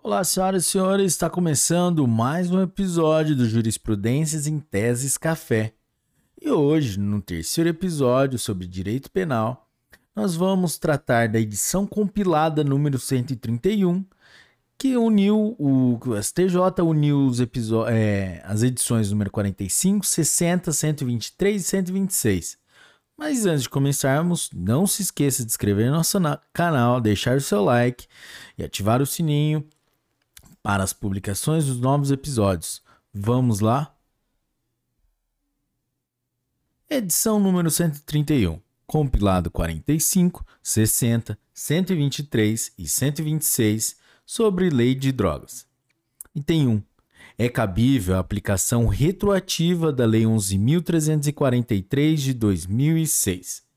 Olá, senhoras e senhores, está começando mais um episódio do Jurisprudências em Teses Café. E hoje, no terceiro episódio sobre direito penal, nós vamos tratar da edição compilada número 131, que uniu o, o STJ uniu os é, as edições número 45, 60, 123 e 126. Mas antes de começarmos, não se esqueça de inscrever no nosso canal, deixar o seu like e ativar o sininho para as publicações dos novos episódios. Vamos lá? Edição número 131, compilado 45, 60, 123 e 126 sobre lei de drogas. Item 1. É cabível a aplicação retroativa da Lei 11.343 de 2006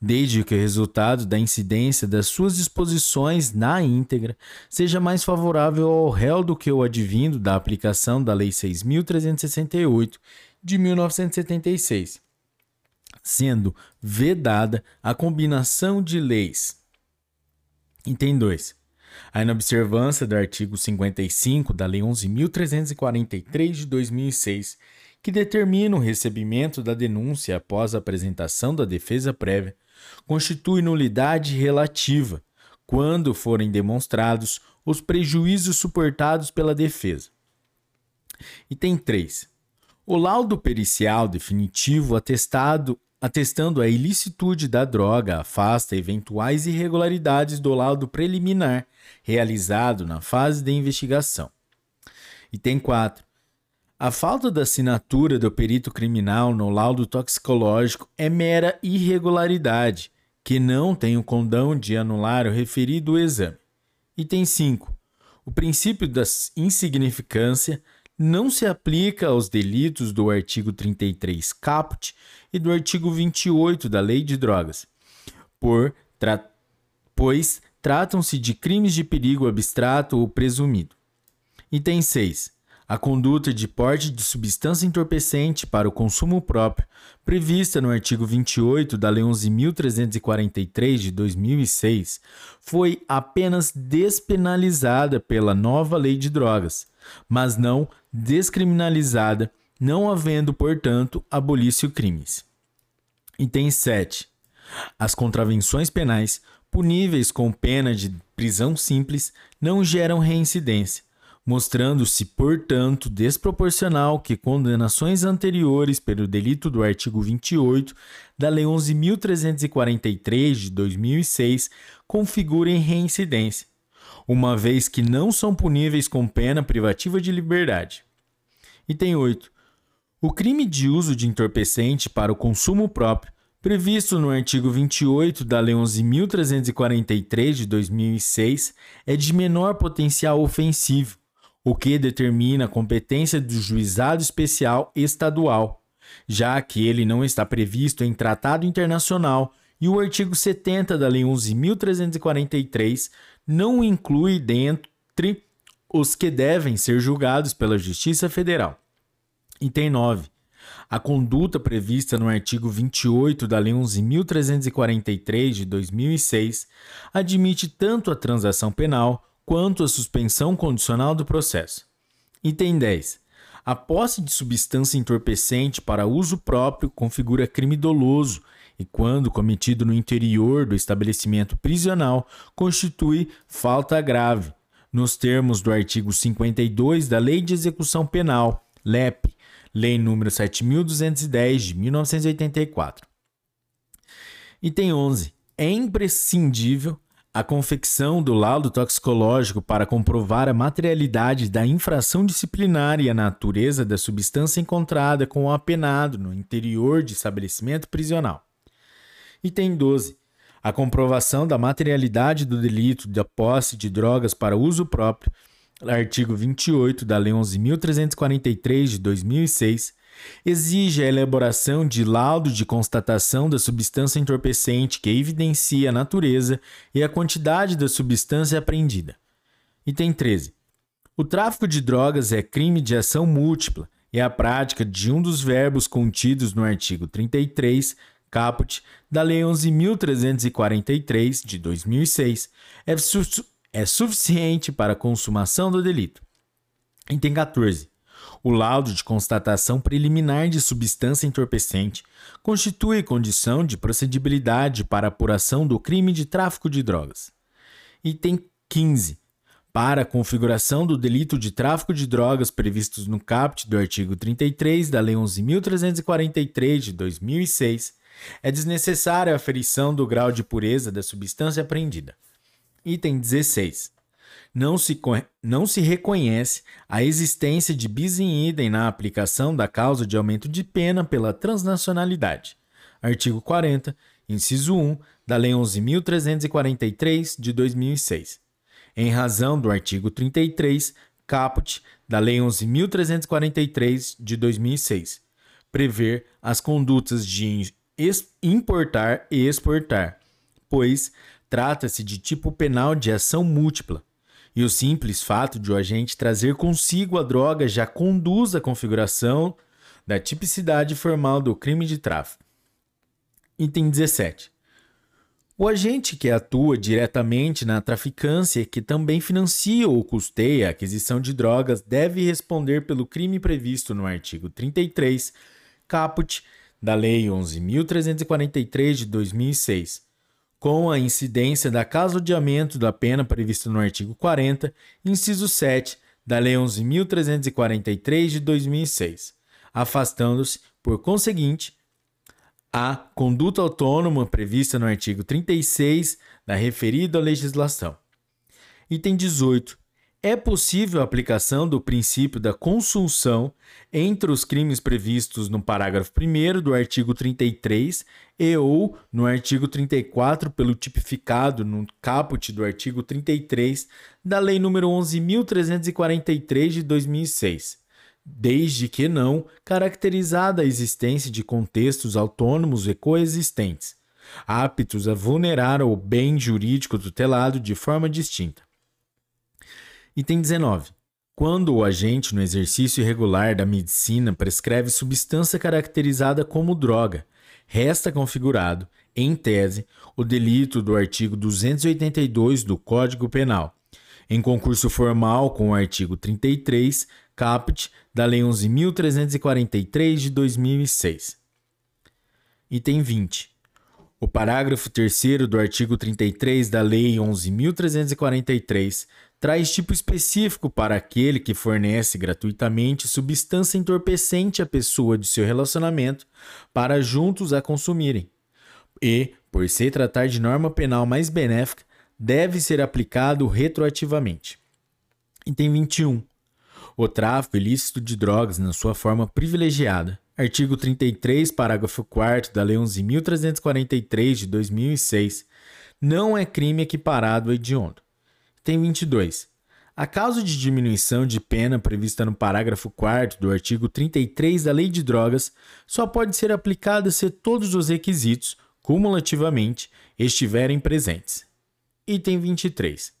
desde que o resultado da incidência das suas disposições na íntegra seja mais favorável ao réu do que o advindo da aplicação da Lei 6.368 de 1976, sendo vedada a combinação de leis. Item 2. A inobservância do artigo 55 da Lei 11.343 de 2006 que determina o recebimento da denúncia após a apresentação da defesa prévia, constitui nulidade relativa quando forem demonstrados os prejuízos suportados pela defesa. Item 3. O laudo pericial definitivo atestado, atestando a ilicitude da droga afasta eventuais irregularidades do laudo preliminar realizado na fase de investigação. Item 4. A falta da assinatura do perito criminal no laudo toxicológico é mera irregularidade, que não tem o condão de anular o referido exame. Item 5. O princípio da insignificância não se aplica aos delitos do artigo 33 caput e do artigo 28 da Lei de Drogas, por tra pois tratam-se de crimes de perigo abstrato ou presumido. Item 6 a conduta de porte de substância entorpecente para o consumo próprio, prevista no artigo 28 da Lei 11.343 de 2006, foi apenas despenalizada pela nova Lei de Drogas, mas não descriminalizada, não havendo, portanto, abolício crimes. Item 7. As contravenções penais puníveis com pena de prisão simples não geram reincidência mostrando-se, portanto, desproporcional que condenações anteriores pelo delito do artigo 28 da Lei 11.343 de 2006 configurem reincidência, uma vez que não são puníveis com pena privativa de liberdade. Item 8. O crime de uso de entorpecente para o consumo próprio, previsto no artigo 28 da Lei 11.343 de 2006, é de menor potencial ofensivo, o que determina a competência do juizado especial estadual, já que ele não está previsto em tratado internacional e o artigo 70 da Lei 11.343 não inclui dentre os que devem ser julgados pela Justiça Federal. Item 9. A conduta prevista no artigo 28 da Lei 11.343 de 2006 admite tanto a transação penal quanto à suspensão condicional do processo. Item 10. A posse de substância entorpecente para uso próprio configura crime doloso e, quando cometido no interior do estabelecimento prisional, constitui falta grave, nos termos do artigo 52 da Lei de Execução Penal, LEP, Lei nº 7210 de 1984. Item 11. É imprescindível a confecção do laudo toxicológico para comprovar a materialidade da infração disciplinar e a natureza da substância encontrada com o apenado no interior de estabelecimento prisional. Item 12. A comprovação da materialidade do delito da posse de drogas para uso próprio, artigo 28 da Lei 11.343 de 2006, exige a elaboração de laudo de constatação da substância entorpecente que evidencia a natureza e a quantidade da substância apreendida. Item 13. O tráfico de drogas é crime de ação múltipla e a prática de um dos verbos contidos no artigo 33, caput, da Lei 11.343, de 2006, é, é suficiente para a consumação do delito. Item 14. O laudo de constatação preliminar de substância entorpecente constitui condição de procedibilidade para apuração do crime de tráfico de drogas. Item 15. Para a configuração do delito de tráfico de drogas previstos no caput do artigo 33 da Lei 11.343 de 2006, é desnecessária a aferição do grau de pureza da substância apreendida. Item 16. Não se, não se reconhece a existência de bis in idem na aplicação da causa de aumento de pena pela transnacionalidade. Artigo 40, inciso 1 da Lei 11.343 de 2006. Em razão do artigo 33, caput da Lei 11.343 de 2006, prever as condutas de importar e exportar, pois trata-se de tipo penal de ação múltipla, e o simples fato de o agente trazer consigo a droga já conduz à configuração da tipicidade formal do crime de tráfico. Item 17. O agente que atua diretamente na traficância, que também financia ou custeia a aquisição de drogas, deve responder pelo crime previsto no artigo 33, caput da Lei 11.343 de 2006, com a incidência da casodiamento da pena prevista no artigo 40, inciso 7 da Lei 11.343 de 2006, afastando-se, por conseguinte, a conduta autônoma prevista no artigo 36 da referida legislação. Item 18 é possível a aplicação do princípio da consunção entre os crimes previstos no parágrafo 1 do artigo 33 e ou no artigo 34 pelo tipificado no caput do artigo 33 da Lei nº 11.343 de 2006, desde que não caracterizada a existência de contextos autônomos e coexistentes, aptos a vulnerar o bem jurídico tutelado de forma distinta. Item 19. Quando o agente, no exercício irregular da medicina, prescreve substância caracterizada como droga, resta configurado, em tese, o delito do artigo 282 do Código Penal, em concurso formal com o artigo 33, caput da Lei 11.343 de 2006. Item 20. O parágrafo 3 do artigo 33 da Lei 11.343 traz tipo específico para aquele que fornece gratuitamente substância entorpecente à pessoa de seu relacionamento para juntos a consumirem. E, por se tratar de norma penal mais benéfica, deve ser aplicado retroativamente. Item 21. O tráfico ilícito de drogas na sua forma privilegiada. Artigo 33, parágrafo 4 da Lei 11.343 de 2006. Não é crime equiparado a hediondo. Item 22. A causa de diminuição de pena prevista no parágrafo 4 do artigo 33 da Lei de Drogas só pode ser aplicada se todos os requisitos, cumulativamente, estiverem presentes. Item 23.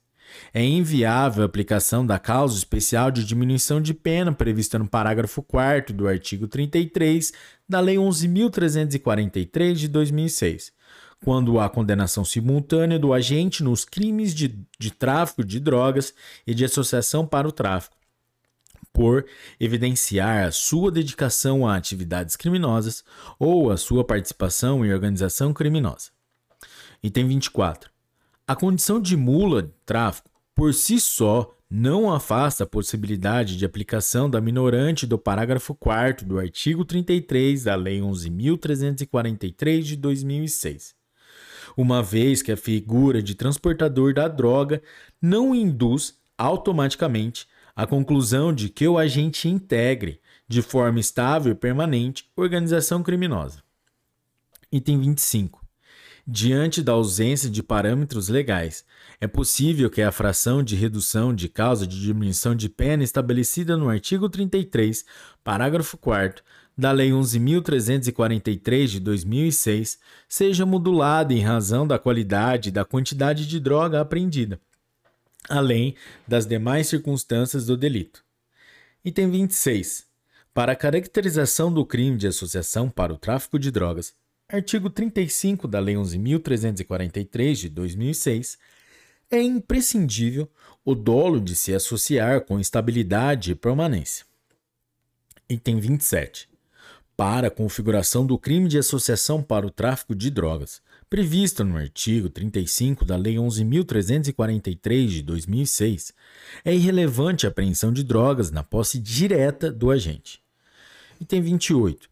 É inviável a aplicação da causa especial de diminuição de pena prevista no parágrafo 4 do artigo 33 da Lei 11.343 de 2006, quando há condenação simultânea do agente nos crimes de, de tráfico de drogas e de associação para o tráfico, por evidenciar a sua dedicação a atividades criminosas ou a sua participação em organização criminosa. Item 24. A condição de mula de tráfico, por si só, não afasta a possibilidade de aplicação da minorante do parágrafo 4 do artigo 33 da Lei 11.343 de 2006 uma vez que a figura de transportador da droga não induz automaticamente a conclusão de que o agente integre, de forma estável e permanente, organização criminosa. Item 25. Diante da ausência de parâmetros legais, é possível que a fração de redução de causa de diminuição de pena estabelecida no artigo 33, parágrafo 4 da Lei 11.343 de 2006 seja modulada em razão da qualidade e da quantidade de droga apreendida, além das demais circunstâncias do delito. Item 26. Para a caracterização do crime de associação para o tráfico de drogas, Artigo 35 da Lei 11.343 de 2006, é imprescindível o dolo de se associar com estabilidade e permanência. Item 27. Para a configuração do crime de associação para o tráfico de drogas, previsto no artigo 35 da Lei 11.343 de 2006, é irrelevante a apreensão de drogas na posse direta do agente. Item 28.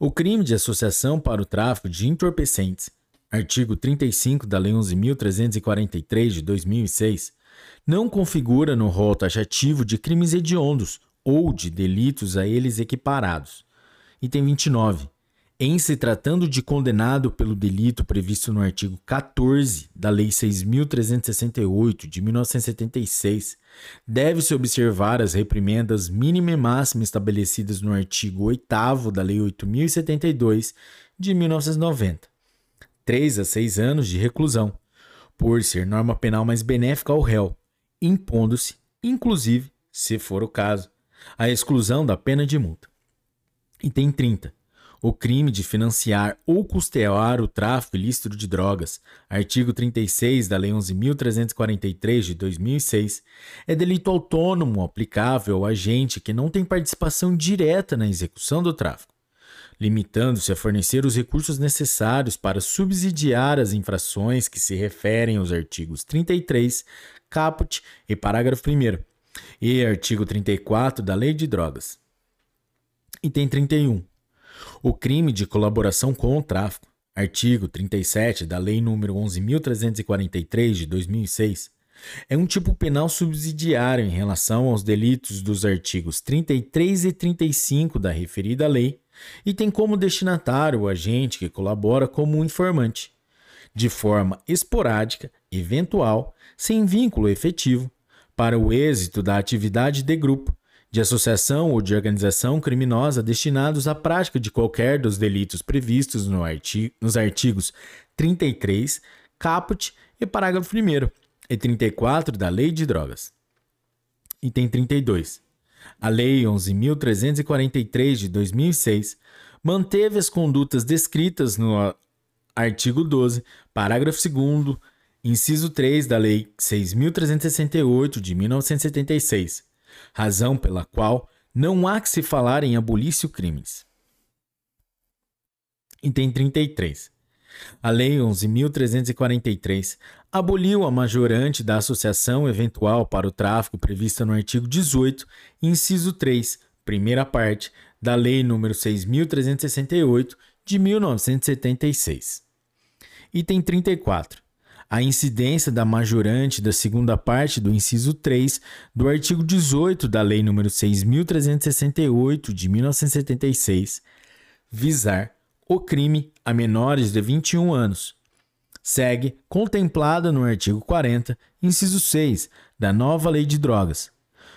O crime de associação para o tráfico de entorpecentes, artigo 35 da Lei 11.343 de 2006, não configura no rol taxativo de crimes hediondos ou de delitos a eles equiparados. Item 29. Em se tratando de condenado pelo delito previsto no artigo 14 da Lei 6.368 de 1976, deve-se observar as reprimendas mínima e máxima estabelecidas no artigo 8 da Lei 8.072 de 1990. 3 a 6 anos de reclusão, por ser norma penal mais benéfica ao réu, impondo-se, inclusive, se for o caso, a exclusão da pena de multa. Item 30 o crime de financiar ou custear o tráfico ilícito de drogas, artigo 36 da Lei 11.343 de 2006, é delito autônomo aplicável ao agente que não tem participação direta na execução do tráfico, limitando-se a fornecer os recursos necessários para subsidiar as infrações que se referem aos artigos 33, caput e parágrafo 1 e artigo 34 da Lei de Drogas. Item 31 o crime de colaboração com o tráfico, artigo 37 da Lei nº 11.343 de 2006, é um tipo penal subsidiário em relação aos delitos dos artigos 33 e 35 da referida lei e tem como destinatário o agente que colabora como um informante, de forma esporádica, eventual, sem vínculo efetivo, para o êxito da atividade de grupo, de associação ou de organização criminosa destinados à prática de qualquer dos delitos previstos no artigo, nos artigos 33, caput e parágrafo 1 e 34 da Lei de Drogas. Item 32. A Lei 11.343 de 2006 manteve as condutas descritas no artigo 12, parágrafo 2, inciso 3 da Lei 6.368 de 1976 razão pela qual não há que se falar em abolício crimes. Item 33. A Lei 11.343 aboliu a majorante da associação eventual para o tráfico prevista no artigo 18, inciso 3, primeira parte, da Lei nº 6.368 de 1976. Item 34 a incidência da majorante da segunda parte do inciso 3 do artigo 18 da Lei nº 6.368 de 1976, visar o crime a menores de 21 anos. Segue contemplada no artigo 40, inciso 6 da nova Lei de Drogas.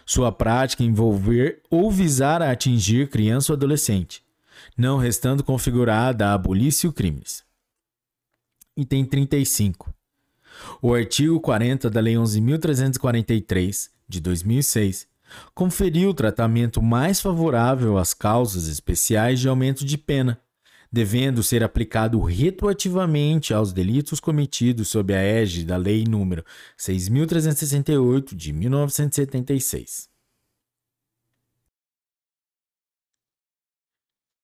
Sua prática envolver ou visar a atingir criança ou adolescente, não restando configurada a abolício crimes. Item 35. O artigo 40 da Lei 11.343, de 2006, conferiu tratamento mais favorável às causas especiais de aumento de pena, devendo ser aplicado retroativamente aos delitos cometidos sob a égide da Lei nº 6.368, de 1976.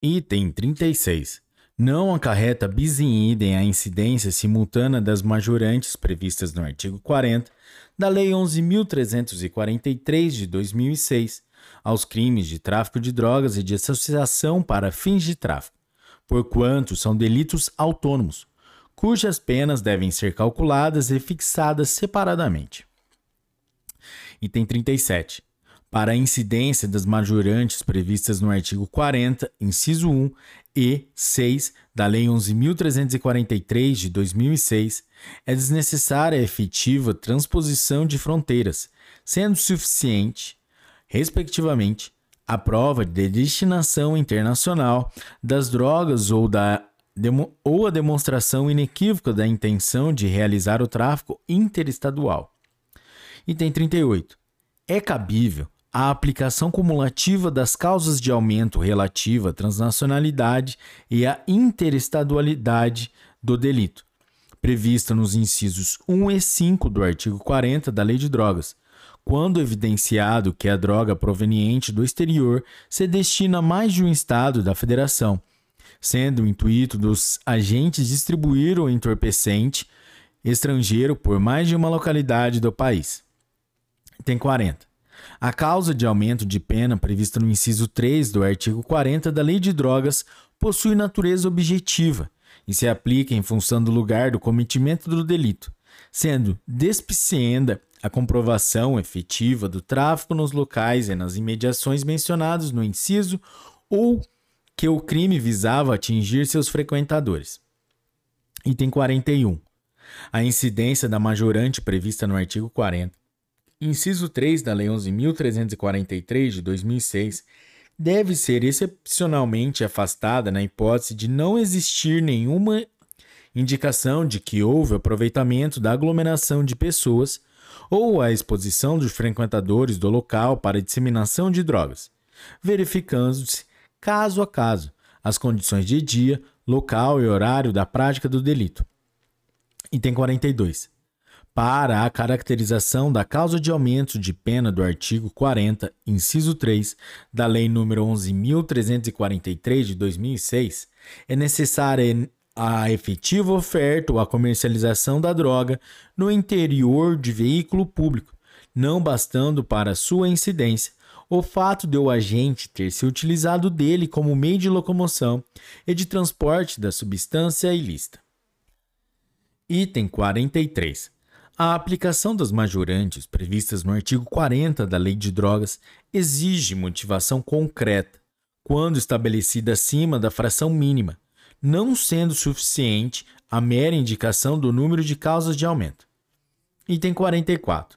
Item 36 não acarreta bis in idem a incidência simultânea das majorantes previstas no artigo 40 da Lei 11.343 de 2006 aos crimes de tráfico de drogas e de associação para fins de tráfico, porquanto são delitos autônomos, cujas penas devem ser calculadas e fixadas separadamente. Item 37 para a incidência das majorantes previstas no artigo 40, inciso 1 e 6 da Lei 11.343 de 2006, é desnecessária a efetiva transposição de fronteiras, sendo suficiente, respectivamente, a prova de destinação internacional das drogas ou, da, ou a demonstração inequívoca da intenção de realizar o tráfico interestadual. Item 38. É cabível a aplicação cumulativa das causas de aumento relativa à transnacionalidade e à interestadualidade do delito, prevista nos incisos 1 e 5 do artigo 40 da Lei de Drogas, quando evidenciado que a droga proveniente do exterior se destina a mais de um estado da federação, sendo o intuito dos agentes distribuir o entorpecente estrangeiro por mais de uma localidade do país. Tem 40. A causa de aumento de pena prevista no inciso 3 do artigo 40 da Lei de Drogas possui natureza objetiva e se aplica em função do lugar do cometimento do delito, sendo despicienda a comprovação efetiva do tráfico nos locais e nas imediações mencionados no inciso ou que o crime visava atingir seus frequentadores. Item 41. A incidência da majorante prevista no artigo 40, inciso 3 da Lei 11.343 de 2006, deve ser excepcionalmente afastada na hipótese de não existir nenhuma indicação de que houve aproveitamento da aglomeração de pessoas ou a exposição dos frequentadores do local para disseminação de drogas, verificando-se, caso a caso, as condições de dia, local e horário da prática do delito. Item 42. Para a caracterização da causa de aumento de pena do artigo 40, inciso 3, da Lei nº 11.343 de 2006, é necessária a efetiva oferta ou a comercialização da droga no interior de veículo público, não bastando para sua incidência o fato de o agente ter se utilizado dele como meio de locomoção e de transporte da substância ilícita. Item 43. A aplicação das majorantes previstas no artigo 40 da Lei de Drogas exige motivação concreta, quando estabelecida acima da fração mínima, não sendo suficiente a mera indicação do número de causas de aumento. Item 44.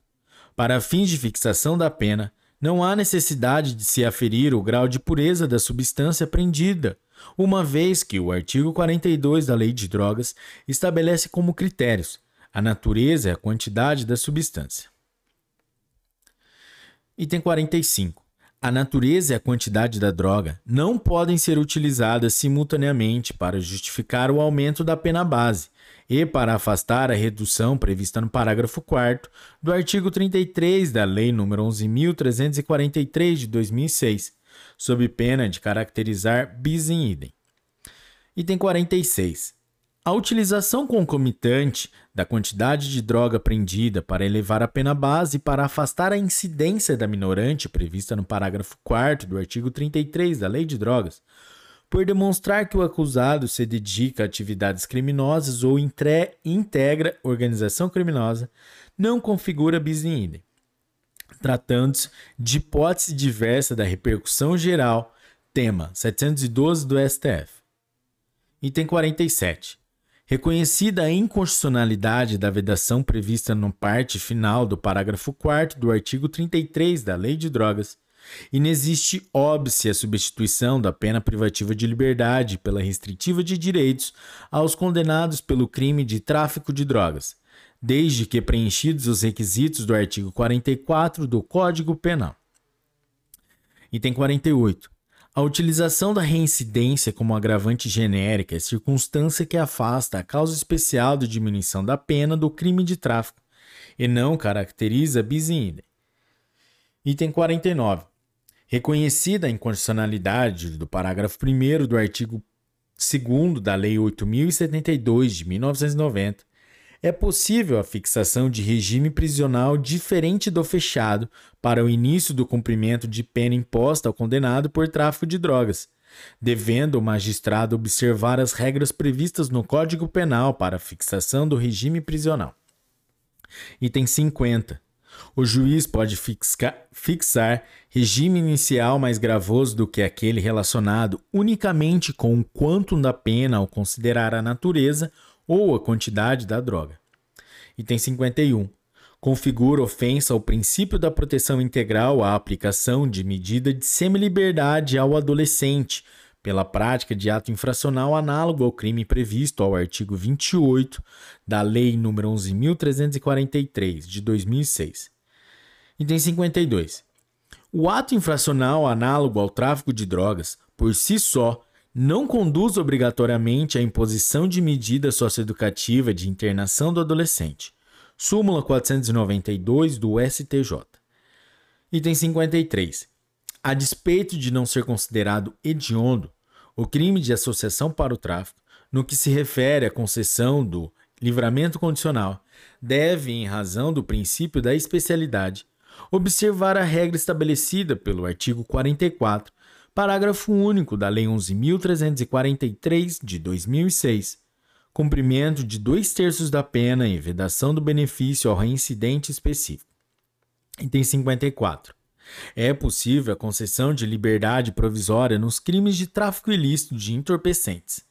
Para fins de fixação da pena, não há necessidade de se aferir o grau de pureza da substância prendida uma vez que o artigo 42 da Lei de Drogas estabelece como critérios a natureza e a quantidade da substância. Item 45. A natureza e a quantidade da droga não podem ser utilizadas simultaneamente para justificar o aumento da pena base e para afastar a redução prevista no parágrafo 4 do artigo 33 da Lei nº 11.343 de 2006, sob pena de caracterizar bis in idem. Item 46. A utilização concomitante da quantidade de droga apreendida para elevar a pena base e para afastar a incidência da minorante prevista no parágrafo 4 do artigo 33 da Lei de Drogas, por demonstrar que o acusado se dedica a atividades criminosas ou integra organização criminosa, não configura bis in idem tratando-se de hipótese diversa da repercussão geral, tema 712 do STF. Item 47. Reconhecida a inconstitucionalidade da vedação prevista no parte final do parágrafo 4 do artigo 33 da Lei de Drogas, inexiste óbice a substituição da pena privativa de liberdade pela restritiva de direitos aos condenados pelo crime de tráfico de drogas, desde que preenchidos os requisitos do artigo 44 do Código Penal. Item 48. A utilização da reincidência como agravante genérica é circunstância que afasta a causa especial de diminuição da pena do crime de tráfico e não caracteriza bis in idem. Item 49. Reconhecida a inconstitucionalidade do parágrafo 1 do artigo 2 da Lei 8072 de 1990, é possível a fixação de regime prisional diferente do fechado para o início do cumprimento de pena imposta ao condenado por tráfico de drogas, devendo o magistrado observar as regras previstas no Código Penal para a fixação do regime prisional. Item 50. O juiz pode fixar regime inicial mais gravoso do que aquele relacionado unicamente com o quantum da pena ao considerar a natureza ou a quantidade da droga. Item 51. Configura ofensa ao princípio da proteção integral a aplicação de medida de semi-liberdade ao adolescente pela prática de ato infracional análogo ao crime previsto ao artigo 28 da Lei nº 11.343, de 2006. Item 52. O ato infracional análogo ao tráfico de drogas, por si só, não conduz obrigatoriamente à imposição de medida socioeducativa de internação do adolescente. Súmula 492 do STJ. Item 53. A despeito de não ser considerado hediondo, o crime de associação para o tráfico, no que se refere à concessão do livramento condicional, deve, em razão do princípio da especialidade, observar a regra estabelecida pelo artigo 44, parágrafo único da Lei 11.343 de 2006, cumprimento de dois terços da pena e vedação do benefício ao reincidente específico. Item 54. É possível a concessão de liberdade provisória nos crimes de tráfico ilícito de entorpecentes.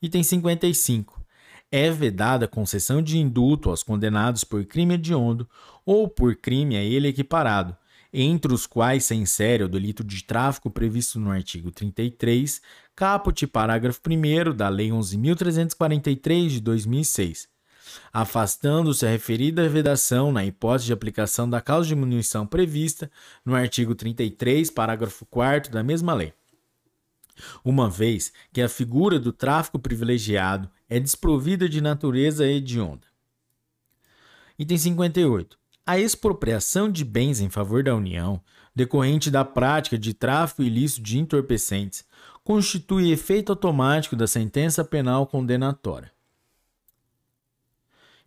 Item 55. É vedada a concessão de indulto aos condenados por crime hediondo ou por crime a ele equiparado, entre os quais se insere o delito de tráfico previsto no artigo 33, caput parágrafo 1 da Lei 11.343 de 2006 afastando-se a referida vedação na hipótese de aplicação da causa de diminuição prevista no artigo 33, parágrafo 4 da mesma lei. Uma vez que a figura do tráfico privilegiado é desprovida de natureza hedionda. Item 58. A expropriação de bens em favor da União, decorrente da prática de tráfico ilícito de entorpecentes, constitui efeito automático da sentença penal condenatória.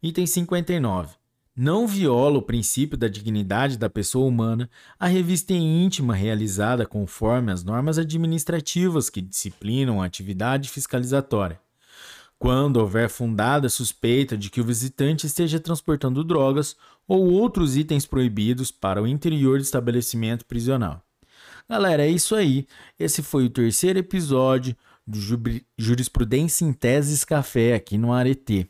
Item 59. Não viola o princípio da dignidade da pessoa humana a revista íntima realizada conforme as normas administrativas que disciplinam a atividade fiscalizatória. Quando houver fundada suspeita de que o visitante esteja transportando drogas ou outros itens proibidos para o interior do estabelecimento prisional. Galera, é isso aí. Esse foi o terceiro episódio do Jurisprudência em Teses Café aqui no Arete.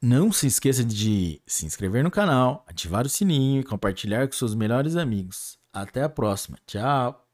Não se esqueça de se inscrever no canal, ativar o sininho e compartilhar com seus melhores amigos. Até a próxima. Tchau!